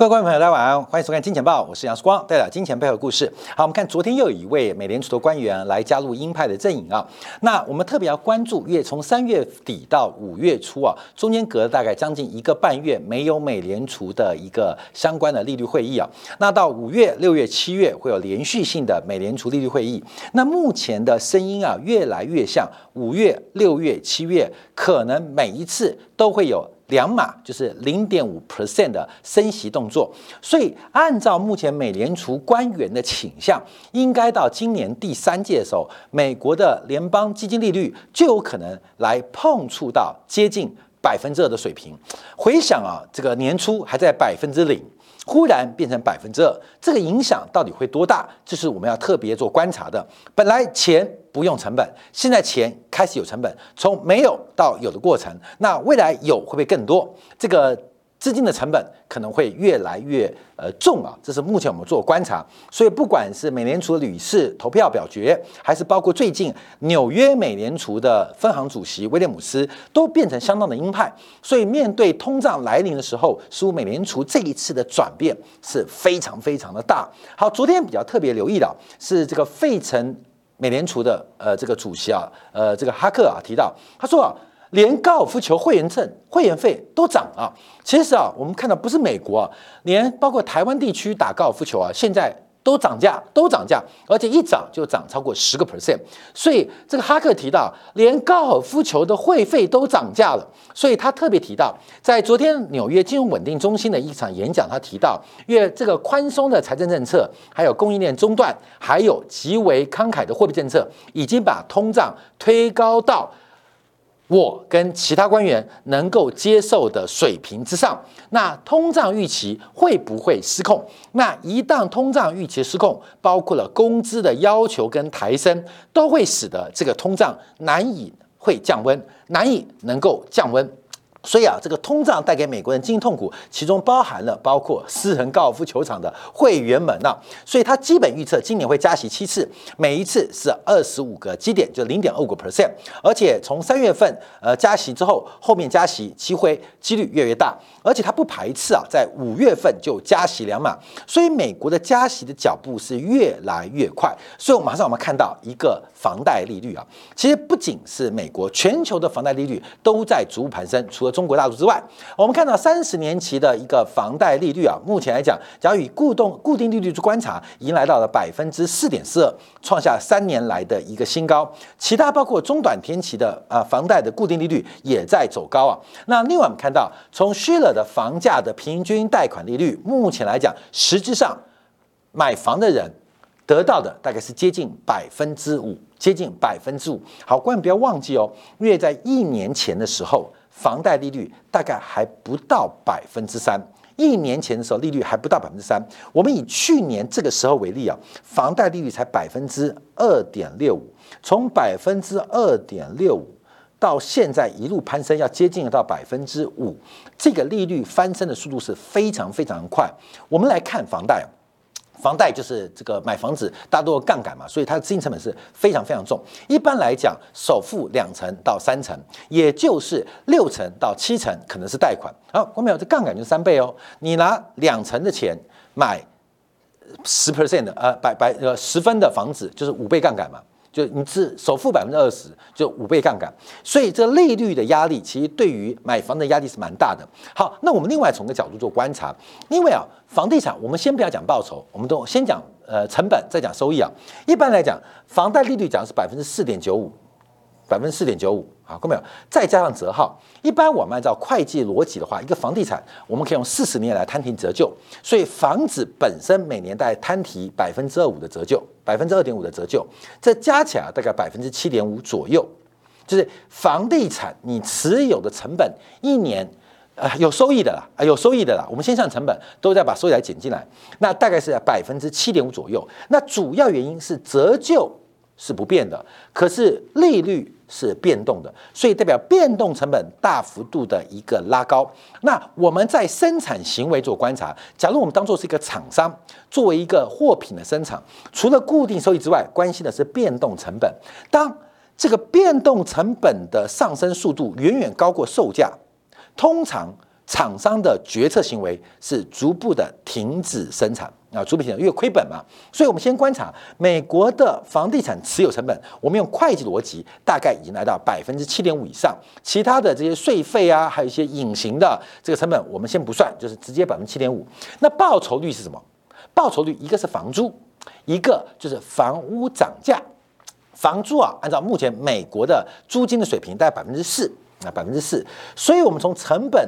各位观众朋友，大家晚安，欢迎收看《金钱报》，我是杨世光，带来金钱背后故事。好，我们看昨天又有一位美联储的官员来加入鹰派的阵营啊。那我们特别要关注，因为从三月底到五月初啊，中间隔了大概将近一个半月没有美联储的一个相关的利率会议啊。那到五月、六月、七月会有连续性的美联储利率会议。那目前的声音啊，越来越像五月、六月、七月，可能每一次都会有。两码就是零点五 percent 的升息动作，所以按照目前美联储官员的倾向，应该到今年第三届的时候，美国的联邦基金利率就有可能来碰触到接近百分之二的水平。回想啊，这个年初还在百分之零。忽然变成百分之二，这个影响到底会多大？这是我们要特别做观察的。本来钱不用成本，现在钱开始有成本，从没有到有的过程，那未来有会不会更多？这个。资金的成本可能会越来越呃重啊，这是目前我们做观察。所以不管是美联储的理事投票表决，还是包括最近纽约美联储的分行主席威廉姆斯，都变成相当的鹰派。所以面对通胀来临的时候，似乎美联储这一次的转变是非常非常的大。好，昨天比较特别留意的是这个费城美联储的呃这个主席啊，呃这个哈克啊提到，他说啊。连高尔夫球会员证、会员费都涨啊！其实啊，我们看到不是美国啊，连包括台湾地区打高尔夫球啊，现在都涨价，都涨价，而且一涨就涨超过十个 percent。所以这个哈克提到，连高尔夫球的会费都涨价了。所以他特别提到，在昨天纽约金融稳定中心的一场演讲，他提到，因为这个宽松的财政政策，还有供应链中断，还有极为慷慨的货币政策，已经把通胀推高到。我跟其他官员能够接受的水平之上，那通胀预期会不会失控？那一旦通胀预期失控，包括了工资的要求跟抬升，都会使得这个通胀难以会降温，难以能够降温。所以啊，这个通胀带给美国人经济痛苦，其中包含了包括私人高尔夫球场的会员们呐。所以他基本预测今年会加息七次，每一次是二十五个基点，就零点二五个 percent。而且从三月份呃加息之后，后面加息机会几率越来越大。而且他不排斥啊，在五月份就加息两码。所以美国的加息的脚步是越来越快。所以我马上我们看到一个房贷利率啊，其实不仅是美国，全球的房贷利率都在逐步攀升。除了中国大陆之外，我们看到三十年期的一个房贷利率啊，目前来讲，假如以固定固定利率去观察，已经来到了百分之四点四二，创下三年来的一个新高。其他包括中短天期的啊房贷的固定利率也在走高啊。那另外我们看到，从虚了的房价的平均贷款利率，目前来讲，实质上买房的人得到的大概是接近百分之五，接近百分之五。好，观众不要忘记哦，因为在一年前的时候。房贷利率大概还不到百分之三，一年前的时候利率还不到百分之三。我们以去年这个时候为例啊，房贷利率才百分之二点六五，从百分之二点六五到现在一路攀升，要接近到百分之五，这个利率翻身的速度是非常非常快。我们来看房贷。房贷就是这个买房子，大多杠杆嘛，所以它的资金成本是非常非常重。一般来讲，首付两成到三成，也就是六成到七成可能是贷款。好，郭淼这杠杆就三倍哦。你拿两成的钱买十 percent 的呃百百呃十分的房子，就是五倍杠杆嘛。就你是首付百分之二十，就五倍杠杆，所以这利率的压力其实对于买房的压力是蛮大的。好，那我们另外从个角度做观察，因为啊，房地产我们先不要讲报酬，我们都先讲呃成本，再讲收益啊。一般来讲，房贷利率讲是百分之四点九五。百分之四点九五，好，看到没有？再加上折号，一般我们按照会计逻辑的话，一个房地产我们可以用四十年来摊提折旧，所以房子本身每年大概摊提百分之二五的折旧，百分之二点五的折旧，这加起来大概百分之七点五左右，就是房地产你持有的成本一年，呃，有收益的啦，啊，有收益的啦。我们先算成本，都在把收益来减进来，那大概是在百分之七点五左右。那主要原因是折旧是不变的，可是利率。是变动的，所以代表变动成本大幅度的一个拉高。那我们在生产行为做观察，假如我们当做是一个厂商，作为一个货品的生产，除了固定收益之外，关心的是变动成本。当这个变动成本的上升速度远远高过售价，通常厂商的决策行为是逐步的停止生产啊，逐步停止，因为亏本嘛。所以我们先观察美国的房地产持有成本，我们用会计逻辑，大概已经来到百分之七点五以上。其他的这些税费啊，还有一些隐形的这个成本，我们先不算，就是直接百分之七点五。那报酬率是什么？报酬率一个是房租，一个就是房屋涨价。房租啊，按照目前美国的租金的水平，大概百分之四啊，百分之四。所以，我们从成本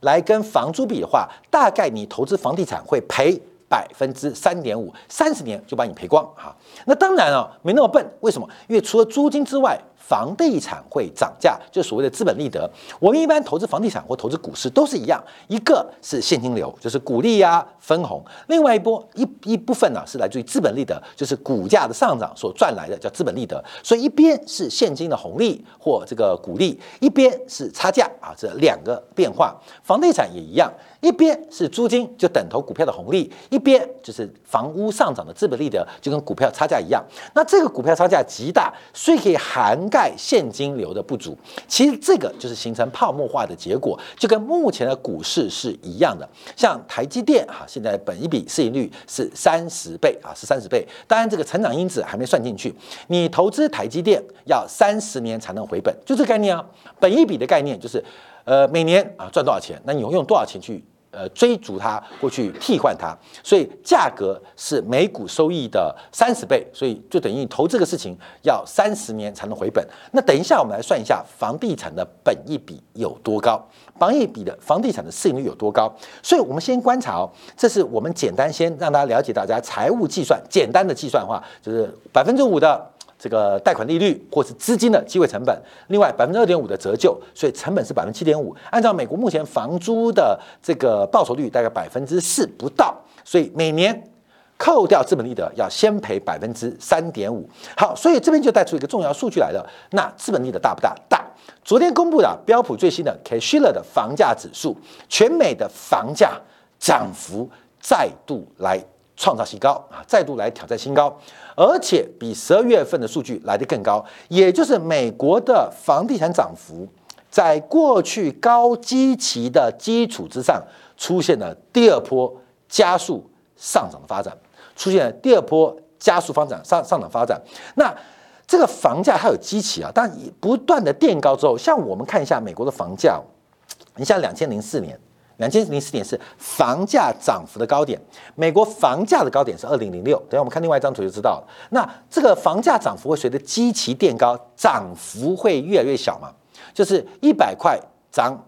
来跟房租比的话，大概你投资房地产会赔百分之三点五，三十年就把你赔光哈。那当然啊，没那么笨。为什么？因为除了租金之外，房地产会涨价，就所谓的资本利得。我们一般投资房地产或投资股市都是一样，一个是现金流，就是股利呀、分红；另外一波一一部分呢是来自于资本利得，就是股价的上涨所赚来的，叫资本利得。所以一边是现金的红利或这个股利，一边是差价啊，这两个变化。房地产也一样。一边是租金，就等同股票的红利；一边就是房屋上涨的资本利得，就跟股票差价一样。那这个股票差价极大，所以可以涵盖现金流的不足。其实这个就是形成泡沫化的结果，就跟目前的股市是一样的。像台积电哈，现在本一比市盈率是三十倍啊，是三十倍。当然这个成长因子还没算进去。你投资台积电要三十年才能回本，就这概念啊。本一比的概念就是。呃，每年啊赚多少钱？那你用多少钱去呃追逐它，或去替换它？所以价格是每股收益的三十倍，所以就等于你投这个事情要三十年才能回本。那等一下我们来算一下房地产的本益比有多高，房益比的房地产的市盈率有多高？所以我们先观察哦，这是我们简单先让大家了解大家财务计算简单的计算的话，就是百分之五的。这个贷款利率或是资金的机会成本，另外百分之二点五的折旧，所以成本是百分之七点五。按照美国目前房租的这个报酬率大概百分之四不到，所以每年扣掉资本利得要先赔百分之三点五。好，所以这边就带出一个重要数据来了。那资本利得大不大？大。昨天公布的标普最新的 k a s h i l e r 的房价指数，全美的房价涨幅再度来。创造新高啊，再度来挑战新高，而且比十二月份的数据来得更高，也就是美国的房地产涨幅在过去高基期的基础之上，出现了第二波加速上涨的发展，出现了第二波加速发展上上涨发展。那这个房价它有基期啊，但不断的垫高之后，像我们看一下美国的房价，你像两千零四年。两千零四年是房价涨幅的高点，美国房价的高点是二零零六。等下我们看另外一张图就知道了。那这个房价涨幅会随着基期垫高，涨幅会越来越小嘛？就是一百块涨，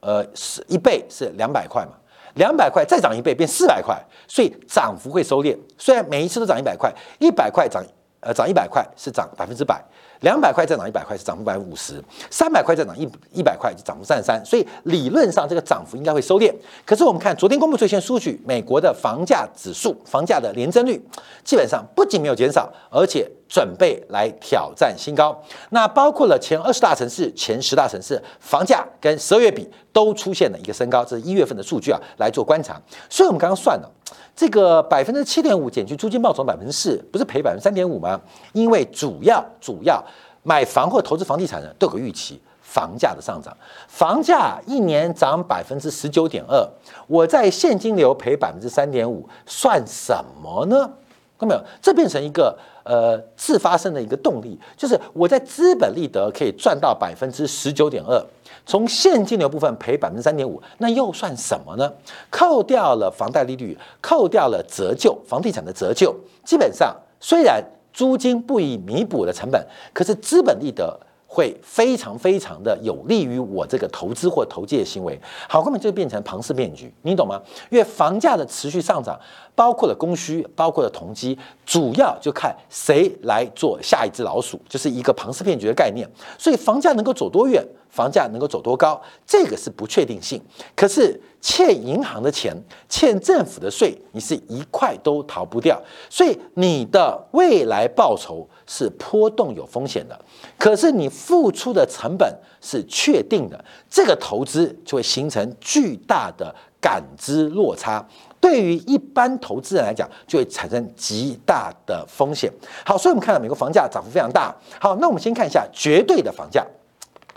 呃，是一倍是两百块嘛？两百块再涨一倍变四百块，所以涨幅会收敛。虽然每一次都涨一百块，一百块涨，呃，涨一百块是涨百分之百。两百块再涨一百块是涨幅百分之五十，三百块再涨一一百块就涨幅三十三，所以理论上这个涨幅应该会收敛。可是我们看昨天公布最新数据，美国的房价指数、房价的年增率基本上不仅没有减少，而且准备来挑战新高。那包括了前二十大城市、前十大城市房价跟十二月比都出现了一个升高，这是一月份的数据啊，来做观察。所以我们刚刚算了。这个百分之七点五减去租金报酬百分之四，不是赔百分之三点五吗？因为主要主要买房或投资房地产的都有预期房价的上涨，房价一年涨百分之十九点二，我在现金流赔百分之三点五，算什么呢？看到没有？这变成一个呃自发生的一个动力，就是我在资本利得可以赚到百分之十九点二。从现金流部分赔百分之三点五，那又算什么呢？扣掉了房贷利率，扣掉了折旧，房地产的折旧，基本上虽然租金不以弥补的成本，可是资本利得。会非常非常的有利于我这个投资或投机的行为，好，根本就变成庞氏骗局，你懂吗？因为房价的持续上涨，包括了供需，包括了投机，主要就看谁来做下一只老鼠，就是一个庞氏骗局的概念。所以房价能够走多远？房价能够走多高，这个是不确定性。可是欠银行的钱、欠政府的税，你是一块都逃不掉。所以你的未来报酬是波动有风险的。可是你付出的成本是确定的，这个投资就会形成巨大的感知落差。对于一般投资人来讲，就会产生极大的风险。好，所以我们看到美国房价涨幅非常大。好，那我们先看一下绝对的房价。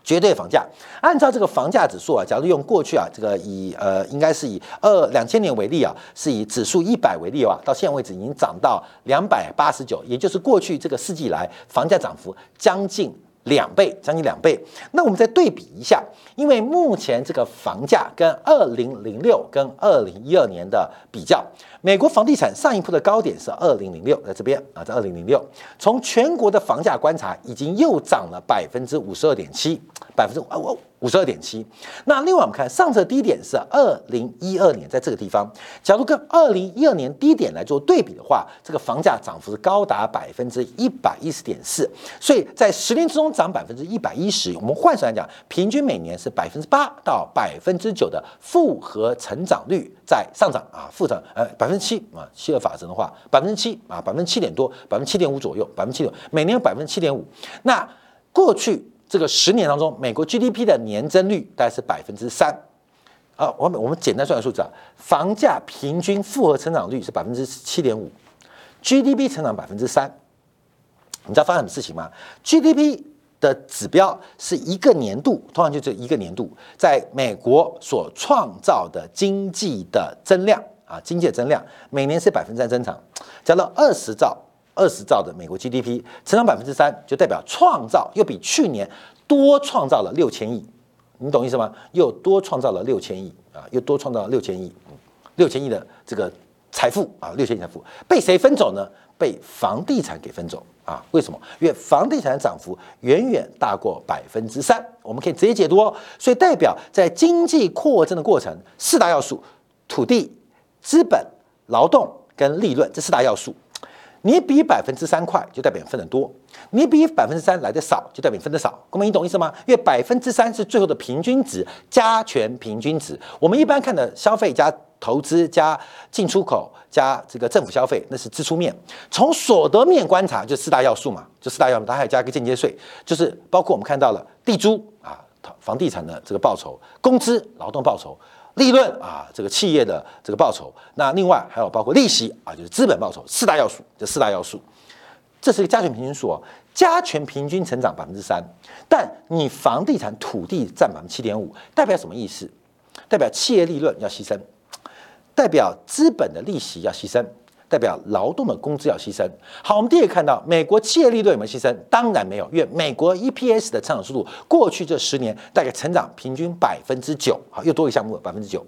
绝对房价，按照这个房价指数啊，假如用过去啊，这个以呃，应该是以二两千年为例啊，是以指数一百为例啊，到现在为止已经涨到两百八十九，也就是过去这个世纪以来房价涨幅将近。两倍，将近两倍。那我们再对比一下，因为目前这个房价跟二零零六跟二零一二年的比较，美国房地产上一波的高点是二零零六，在这边啊，在二零零六。从全国的房价观察，已经又涨了百分之五十二点七，百分之五五十二点七。那另外我们看上次低点是二零一二年，在这个地方，假如跟二零一二年低点来做对比的话，这个房价涨幅是高达百分之一百一十点四。所以在十年之中涨百分之一百一十，我们换算来讲，平均每年是百分之八到百分之九的复合成长率在上涨啊，复成呃百分之七啊，希尔法则的话，百分之七啊，百分之七点多，百分之七点五左右，百分之七点每年有百分之七点五。那过去。这个十年当中，美国 GDP 的年增率大概是百分之三，啊，我们我们简单算个数字啊，房价平均复合成长率是百分之七点五，GDP 成长百分之三，你知道发生什么事情吗？GDP 的指标是一个年度，通常就这一个年度，在美国所创造的经济的增量啊，经济的增量每年是百分之三增长，加到二十兆。二十兆的美国 GDP 成长百分之三，就代表创造又比去年多创造了六千亿，你懂意思吗？又多创造了六千亿啊，又多创造了六千亿，六千亿的这个财富啊，六千亿财富被谁分走呢？被房地产给分走啊？为什么？因为房地产涨幅远远大过百分之三，我们可以直接解读哦。所以代表在经济扩增的过程，四大要素：土地、资本、劳动跟利润，这四大要素。你比百分之三快，就代表分得多；你比百分之三来的少，就代表分的少。各位，你懂意思吗？因为百分之三是最后的平均值，加权平均值。我们一般看的消费加投资加进出口加这个政府消费，那是支出面。从所得面观察，就四大要素嘛，就四大要素，它还加一个间接税，就是包括我们看到了地租啊，房地产的这个报酬、工资、劳动报酬。利润啊，这个企业的这个报酬，那另外还有包括利息啊，就是资本报酬四大要素，这四大要素，这是一个加权平均数哦，加权平均成长百分之三，但你房地产土地占百分之七点五，代表什么意思？代表企业利润要牺牲，代表资本的利息要牺牲。代表劳动的工资要牺牲。好，我们第一个看到美国企业利润有没有牺牲？当然没有，因为美国 EPS 的成长速度过去这十年大概成长平均百分之九。好，又多一个项目百分之九。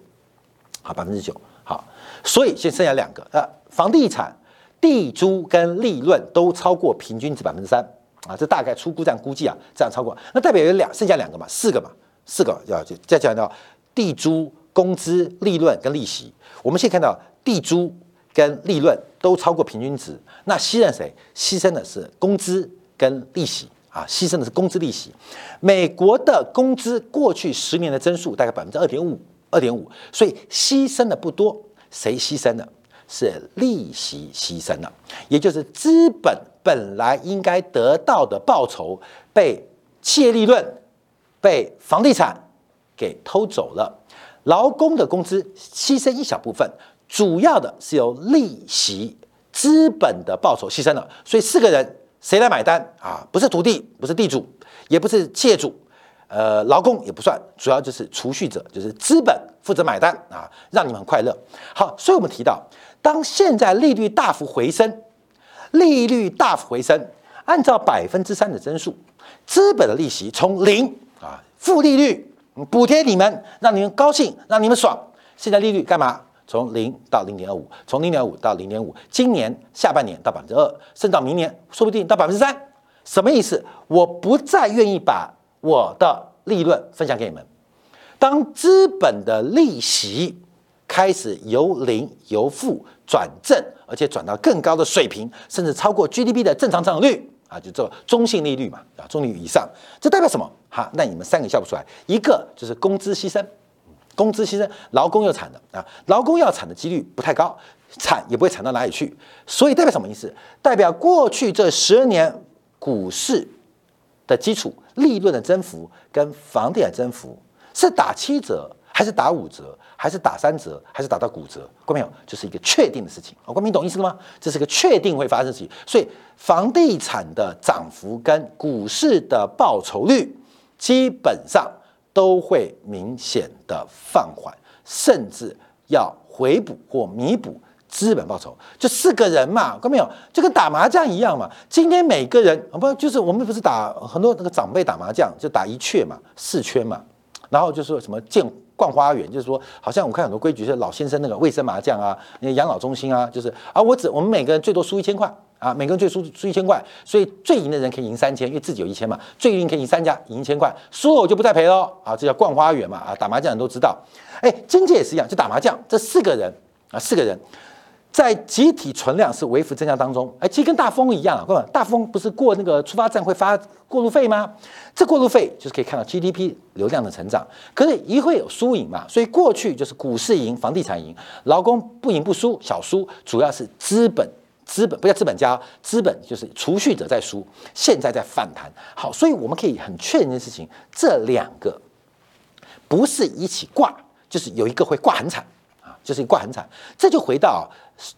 好，百分之九。好，所以现剩下两个，呃，房地产、地租跟利润都超过平均值百分之三。啊，这大概初估这样估计啊，这样超过，那代表有两剩下两个嘛，四个嘛，四个要再讲到地租、工资、利润跟利息。我们现在看到地租。跟利润都超过平均值，那牺牲谁？牺牲的是工资跟利息啊，牺牲的是工资利息。美国的工资过去十年的增速大概百分之二点五，二点五，所以牺牲的不多。谁牺牲的？是利息牺牲了，也就是资本本来应该得到的报酬被企业利润、被房地产给偷走了，劳工的工资牺牲一小部分。主要的是由利息、资本的报酬牺牲了，所以四个人谁来买单啊？不是土地，不是地主，也不是企业主，呃，劳工也不算，主要就是储蓄者，就是资本负责买单啊，让你们快乐。好，所以我们提到，当现在利率大幅回升，利率大幅回升，按照百分之三的增速，资本的利息从零啊，负利率补贴你们，让你们高兴，让你们爽。现在利率干嘛？从零到零点二五，从零点五到零点五，今年下半年到百分之二，甚至到明年说不定到百分之三，什么意思？我不再愿意把我的利润分享给你们。当资本的利息开始由零由负转正，而且转到更高的水平，甚至超过 GDP 的正常增长率啊，就做中性利率嘛，啊，中利率以上，这代表什么？哈，那你们三个笑不出来，一个就是工资牺牲。工资牺牲，劳工又惨的啊！劳工要惨的几率不太高，惨也不会惨到哪里去。所以代表什么意思？代表过去这十年股市的基础利润的增幅跟房地产增幅是打七折，还是打五折，还是打三折，还是打到骨折？关没有？就是一个确定的事情。哦，关明懂意思了吗？这是个确定会发生的事情。所以房地产的涨幅跟股市的报酬率。基本上都会明显的放缓，甚至要回补或弥补资本报酬。就四个人嘛，看到没有？就跟打麻将一样嘛。今天每个人不就是我们不是打很多那个长辈打麻将，就打一圈嘛，四圈嘛，然后就说什么见。逛花园，就是说，好像我看很多规矩是老先生那个卫生麻将啊，那养老中心啊，就是啊，我只我们每个人最多输一千块啊，每个人最输输一千块，所以最赢的人可以赢三千，因为自己有一千嘛，最赢可以赢三家，赢一千块，输了我就不再赔喽啊，这叫逛花园嘛啊，打麻将人都知道，哎，经济也是一样，就打麻将，这四个人啊，四个人。在集体存量是微幅增加当中，哎，其实跟大风一样啊，大风不是过那个出发站会发过路费吗？这过路费就是可以看到 GDP 流量的成长，可是一会有输赢嘛，所以过去就是股市赢，房地产赢，劳工不赢不输，小输，主要是资本，资本不叫资本家，资本就是储蓄者在输，现在在反弹。好，所以我们可以很确认一件事情，这两个不是一起挂，就是有一个会挂很惨啊。就是挂很惨，这就回到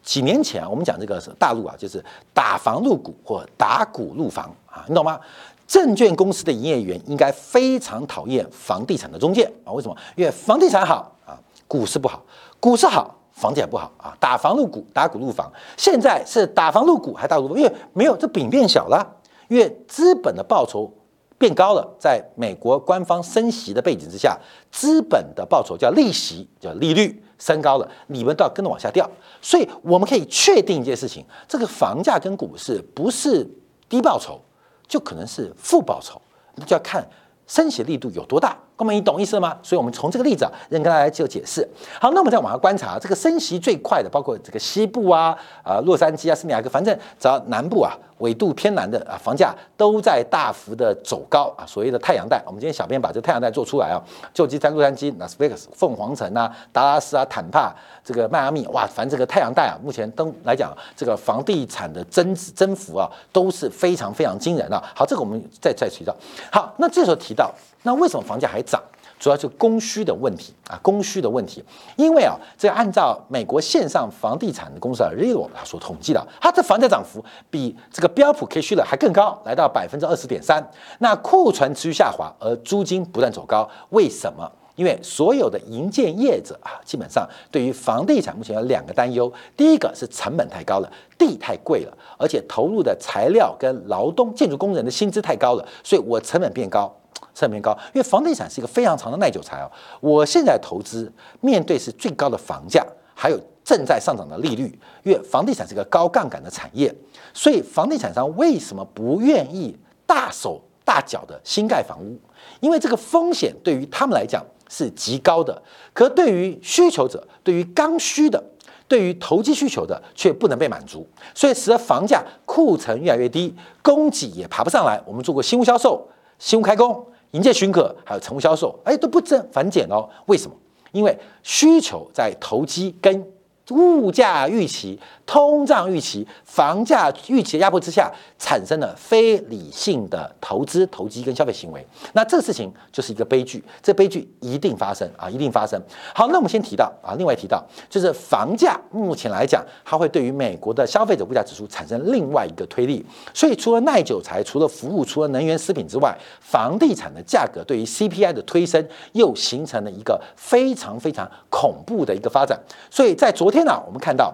几年前我们讲这个大陆啊，就是打房入股或打股入房啊，你懂吗？证券公司的营业员应该非常讨厌房地产的中介啊，为什么？因为房地产好啊，股市不好；股市好，房地产不好啊。打房入股，打股入房，现在是打房入股还打股入，因为没有这饼变小了，因为资本的报酬。变高了，在美国官方升息的背景之下，资本的报酬叫利息，叫利率升高了，你们都要跟着往下掉。所以我们可以确定一件事情：这个房价跟股市不是低报酬，就可能是负报酬，那就要看升息力度有多大。哥们，你懂意思了吗？所以我们从这个例子啊，跟大家做解释。好，那我们再往下观察，这个升息最快的，包括这个西部啊、啊洛杉矶啊、圣地亚哥，反正只要南部啊。纬度偏南的啊，房价都在大幅的走高啊，所谓的太阳带。我们今天小编把这太阳带做出来啊，就在洛杉矶、拉斯维加斯、凤凰城啊、达拉斯啊、坦帕、这个迈阿密，哇，反正这个太阳带啊，目前都来讲，这个房地产的增增幅啊，都是非常非常惊人啊。好，这个我们再再提到。好，那这时候提到，那为什么房价还涨？主要是供需的问题啊，供需的问题。因为啊，这按照美国线上房地产的公司啊 r e a l 他所统计的，它的房价涨幅比这个标普 K 虚的还更高，来到百分之二十点三。那库存持续下滑，而租金不断走高，为什么？因为所有的营建业者啊，基本上对于房地产目前有两个担忧：第一个是成本太高了，地太贵了，而且投入的材料跟劳动、建筑工人的薪资太高了，所以我成本变高。成本高，因为房地产是一个非常长的耐久材哦。我现在投资面对是最高的房价，还有正在上涨的利率，因为房地产是个高杠杆的产业，所以房地产商为什么不愿意大手大脚的新盖房屋？因为这个风险对于他们来讲是极高的，可对于需求者，对于刚需的，对于投机需求的却不能被满足，所以使得房价库存越来越低，供给也爬不上来。我们做过新屋销售、新屋开工。迎接许可还有成屋销售，哎，都不增反减哦。为什么？因为需求在投机跟。物价预期、通胀预期、房价预期的压迫之下，产生了非理性的投资、投机跟消费行为。那这个事情就是一个悲剧，这悲剧一定发生啊，一定发生。好，那我们先提到啊，另外提到就是房价，目前来讲，它会对于美国的消费者物价指数产生另外一个推力。所以，除了耐久材、除了服务、除了能源、食品之外，房地产的价格对于 CPI 的推升，又形成了一个非常非常恐怖的一个发展。所以在昨天。呢，我们看到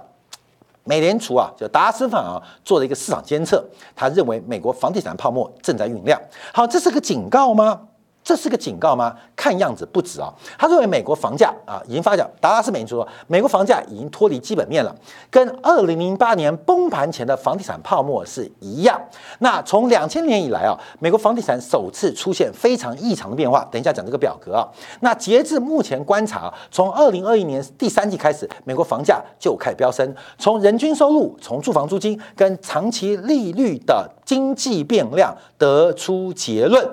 美联储啊，就达拉斯方啊做了一个市场监测，他认为美国房地产泡沫正在酝酿。好，这是个警告吗？这是个警告吗？看样子不止啊。他认为美国房价啊已经发酵。达拉斯美联储说，美国房价已经脱离基本面了，跟二零零八年崩盘前的房地产泡沫是一样。那从两千年以来啊，美国房地产首次出现非常异常的变化。等一下讲这个表格啊。那截至目前观察，从二零二一年第三季开始，美国房价就开始飙升。从人均收入、从住房租金跟长期利率的经济变量得出结论。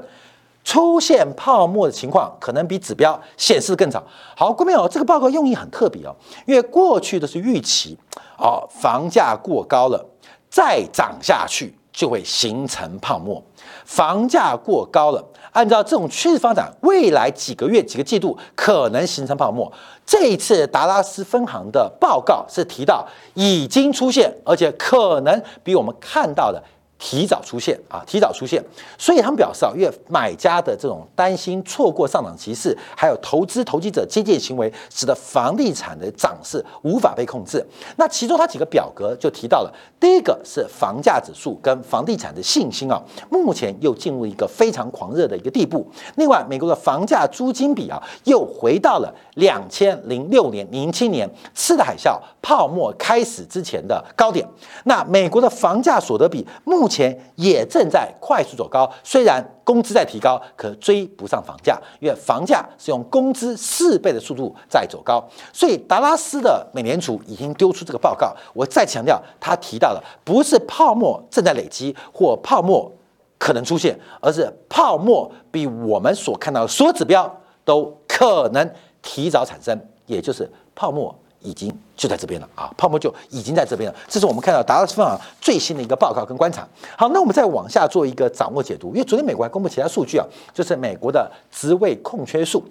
出现泡沫的情况可能比指标显示更早。好，各位朋友，这个报告用意很特别哦，因为过去的是预期，哦，房价过高了，再涨下去就会形成泡沫。房价过高了，按照这种趋势发展，未来几个月、几个季度可能形成泡沫。这一次达拉斯分行的报告是提到已经出现，而且可能比我们看到的提早出现啊，提早出现，所以他们表示啊，因为买家的这种担心错过上涨趋势，还有投资投机者接近行为，使得房地产的涨势无法被控制。那其中它几个表格就提到了，第一个是房价指数跟房地产的信心啊，目前又进入一个非常狂热的一个地步。另外，美国的房价租金比啊，又回到了两千零六年、零七年次的海啸泡沫开始之前的高点。那美国的房价所得比目目前也正在快速走高，虽然工资在提高，可追不上房价，因为房价是用工资四倍的速度在走高。所以达拉斯的美联储已经丢出这个报告，我再强调，他提到的不是泡沫正在累积或泡沫可能出现，而是泡沫比我们所看到的所有指标都可能提早产生，也就是泡沫。已经就在这边了啊，泡沫就已经在这边了。这是我们看到达拉斯分行最新的一个报告跟观察。好，那我们再往下做一个掌握解读，因为昨天美国还公布其他数据啊，就是美国的职位空缺数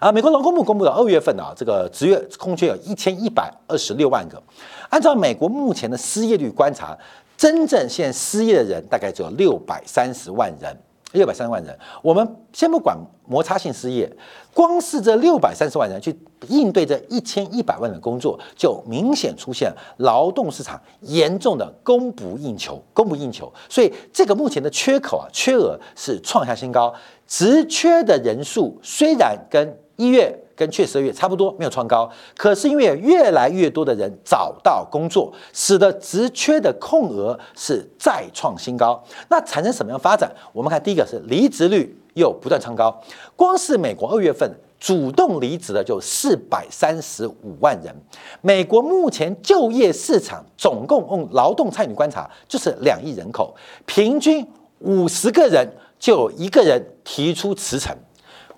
啊，美国劳工部公布的二月份啊，这个职业空缺有一千一百二十六万个。按照美国目前的失业率观察，真正现在失业的人大概只有六百三十万人。六百三十万人，我们先不管摩擦性失业，光是这六百三十万人去应对这一千一百万的工作，就明显出现劳动市场严重的供不应求，供不应求。所以这个目前的缺口啊，缺额是创下新高，直缺的人数虽然跟一月。跟去十二月差不多，没有创高，可是因为越来越多的人找到工作，使得职缺的空额是再创新高。那产生什么样发展？我们看第一个是离职率又不断创高，光是美国二月份主动离职的就四百三十五万人。美国目前就业市场总共用劳动参与观察就是两亿人口，平均五十个人就有一个人提出辞呈。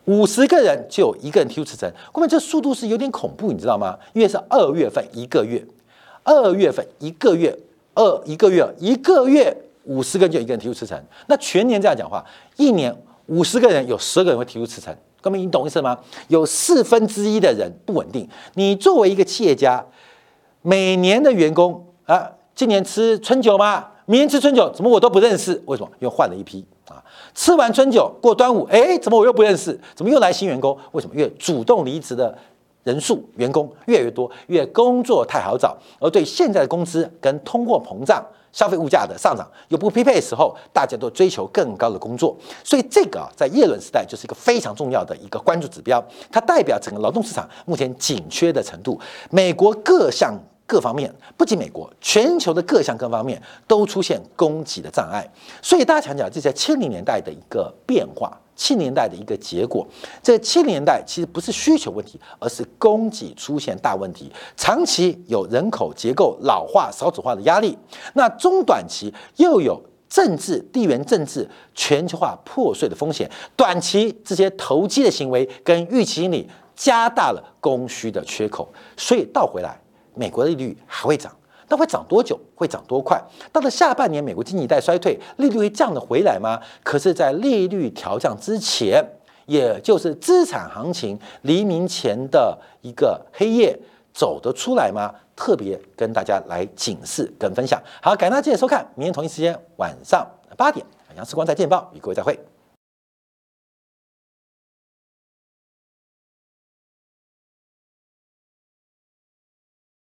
五十个人就有一个人提出辞呈，后面这速度是有点恐怖，你知道吗？因为是二月份一个月，二月份一个月，二一个月一个月五十个人就一个人提出辞呈，那全年这样讲话，一年五十个人有十个人会提出辞呈，哥们你懂意思吗？有四分之一的人不稳定。你作为一个企业家，每年的员工啊，今年吃春酒吗？明年吃春酒，怎么我都不认识？为什么？因为换了一批。啊吃完春酒过端午，哎，怎么我又不认识？怎么又来新员工？为什么？越主动离职的人数员工越来越多，越工作太好找，而对现在的工资跟通货膨胀、消费物价的上涨又不匹配的时候，大家都追求更高的工作。所以这个啊，在耶伦时代就是一个非常重要的一个关注指标，它代表整个劳动市场目前紧缺的程度。美国各项。各方面不仅美国，全球的各项各方面都出现供给的障碍，所以大家想想这在七零年代的一个变化，七零年代的一个结果。这七零年代其实不是需求问题，而是供给出现大问题，长期有人口结构老化、少子化的压力，那中短期又有政治地缘政治全球化破碎的风险，短期这些投机的行为跟预期心理加大了供需的缺口，所以倒回来。美国利率还会涨，那会涨多久？会涨多快？到了下半年，美国经济带衰退，利率会降得回来吗？可是，在利率调降之前，也就是资产行情黎明前的一个黑夜，走得出来吗？特别跟大家来警示跟分享。好，感谢大家收看，明天同一时间晚上八点，杨世光在见报与各位再会。